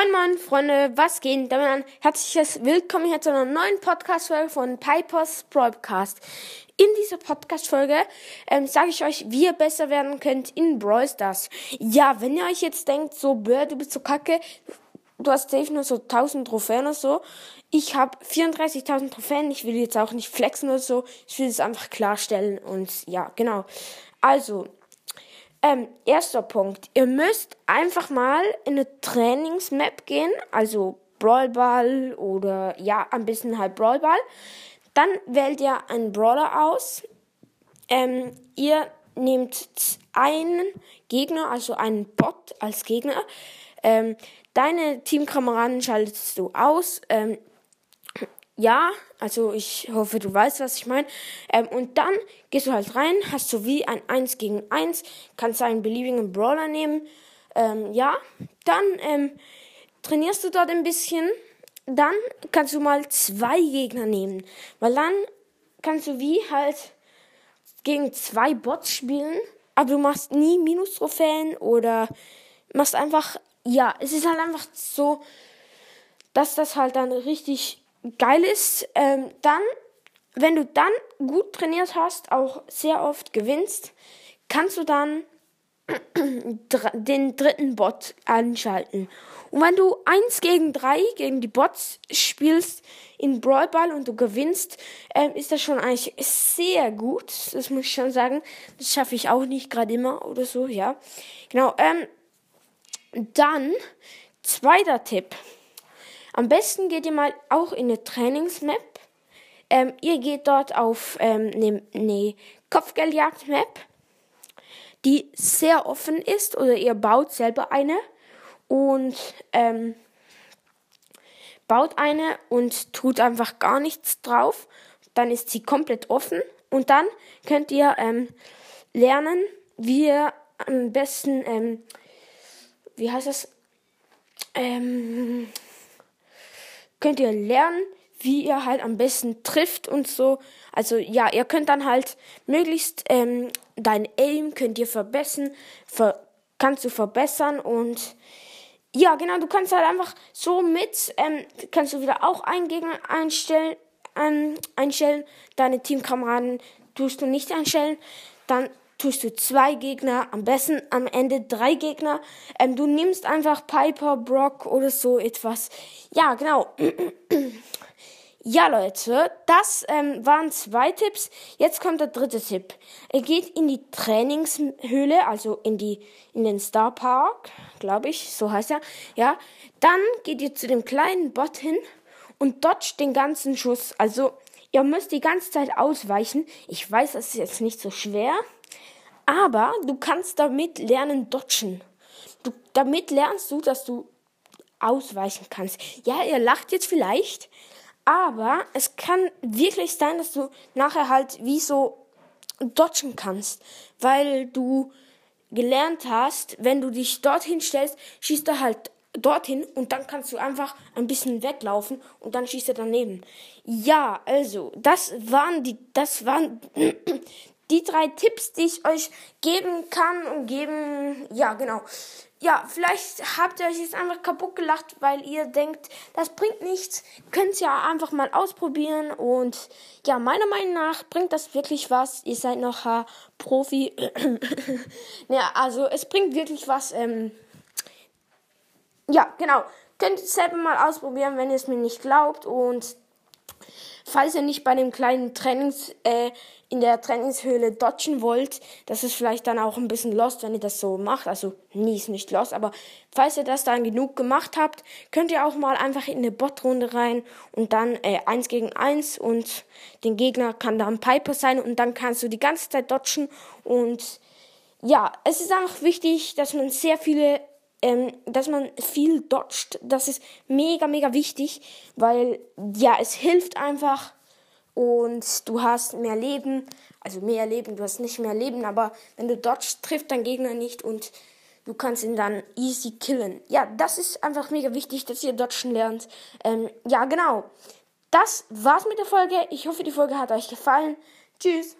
Moin Moin Freunde, was geht? Damit ein herzliches Willkommen hier zu einer neuen Podcast-Folge von Pipers Broadcast. In dieser Podcast-Folge ähm, sage ich euch, wie ihr besser werden könnt in Brawl Stars. Ja, wenn ihr euch jetzt denkt, so, bäh, du bist so kacke, du hast safe nur so 1000 Trophäen oder so. Ich habe 34.000 Trophäen, ich will jetzt auch nicht flexen oder so, ich will es einfach klarstellen und ja, genau. Also, ähm, erster Punkt. Ihr müsst einfach mal in eine Trainingsmap gehen, also Brawlball oder ja, ein bisschen halt Brawlball. Dann wählt ihr einen Brawler aus. Ähm, ihr nehmt einen Gegner, also einen Bot als Gegner. Ähm, deine Teamkameraden schaltest du aus. Ähm, ja, also ich hoffe, du weißt, was ich meine. Ähm, und dann gehst du halt rein, hast du wie ein 1 gegen 1, kannst einen beliebigen Brawler nehmen. Ähm, ja, dann ähm, trainierst du dort ein bisschen. Dann kannst du mal zwei Gegner nehmen, weil dann kannst du wie halt gegen zwei Bots spielen, aber du machst nie Minus-Trophäen oder machst einfach, ja, es ist halt einfach so, dass das halt dann richtig geil ist, ähm, dann, wenn du dann gut trainiert hast, auch sehr oft gewinnst, kannst du dann den dritten Bot anschalten. Und wenn du eins gegen drei gegen die Bots spielst in Brawl Ball und du gewinnst, ähm, ist das schon eigentlich sehr gut. Das muss ich schon sagen. Das schaffe ich auch nicht gerade immer oder so, ja. Genau. Ähm, dann zweiter Tipp. Am besten geht ihr mal auch in eine Trainingsmap. Ähm, ihr geht dort auf ähm, eine, eine Kopfgeldjagd-Map, die sehr offen ist, oder ihr baut selber eine und ähm, baut eine und tut einfach gar nichts drauf. Dann ist sie komplett offen und dann könnt ihr ähm, lernen, wie ihr am besten, ähm, wie heißt das? Ähm, könnt ihr lernen, wie ihr halt am besten trifft und so. Also ja, ihr könnt dann halt möglichst ähm, dein Aim könnt ihr verbessern, ver kannst du verbessern und ja, genau, du kannst halt einfach so mit, ähm, kannst du wieder auch einen Gegner einstellen, ähm, einstellen, deine Teamkameraden tust du nicht einstellen, dann tust du zwei Gegner, am besten am Ende drei Gegner. Ähm, du nimmst einfach Piper, Brock oder so etwas. Ja, genau. Ja, Leute, das ähm, waren zwei Tipps. Jetzt kommt der dritte Tipp. Er geht in die Trainingshöhle, also in die in den Star Park, glaube ich, so heißt er. Ja, dann geht ihr zu dem kleinen Bot hin und dodgt den ganzen Schuss. Also ihr müsst die ganze Zeit ausweichen. Ich weiß, das ist jetzt nicht so schwer. Aber du kannst damit lernen dodgen. Du, damit lernst du, dass du ausweichen kannst. Ja, ihr lacht jetzt vielleicht, aber es kann wirklich sein, dass du nachher halt wie so dodgen kannst, weil du gelernt hast, wenn du dich dorthin stellst, schießt er halt dorthin und dann kannst du einfach ein bisschen weglaufen und dann schießt er daneben. Ja, also, das waren die, das waren die drei Tipps, die ich euch geben kann und geben, ja, genau. Ja, vielleicht habt ihr euch jetzt einfach kaputt gelacht, weil ihr denkt, das bringt nichts. Könnt ja einfach mal ausprobieren und ja, meiner Meinung nach bringt das wirklich was. Ihr seid noch äh, Profi. ja, also es bringt wirklich was. Ähm ja, genau. Könnt ihr selber mal ausprobieren, wenn ihr es mir nicht glaubt und falls ihr nicht bei dem kleinen Trainings, äh, in der Trainingshöhle dodgen wollt, das ist vielleicht dann auch ein bisschen lost, wenn ihr das so macht. Also nie ist nicht lost, aber falls ihr das dann genug gemacht habt, könnt ihr auch mal einfach in eine Bot-Runde rein und dann äh, eins gegen eins und den Gegner kann dann Piper sein und dann kannst du die ganze Zeit dodgen und ja, es ist einfach wichtig, dass man sehr viele ähm, dass man viel dodgt. Das ist mega, mega wichtig, weil ja, es hilft einfach und du hast mehr Leben. Also mehr Leben, du hast nicht mehr Leben, aber wenn du dodgst, trifft dein Gegner nicht und du kannst ihn dann easy killen. Ja, das ist einfach mega wichtig, dass ihr dodgen lernt. Ähm, ja, genau. Das war's mit der Folge. Ich hoffe, die Folge hat euch gefallen. Tschüss.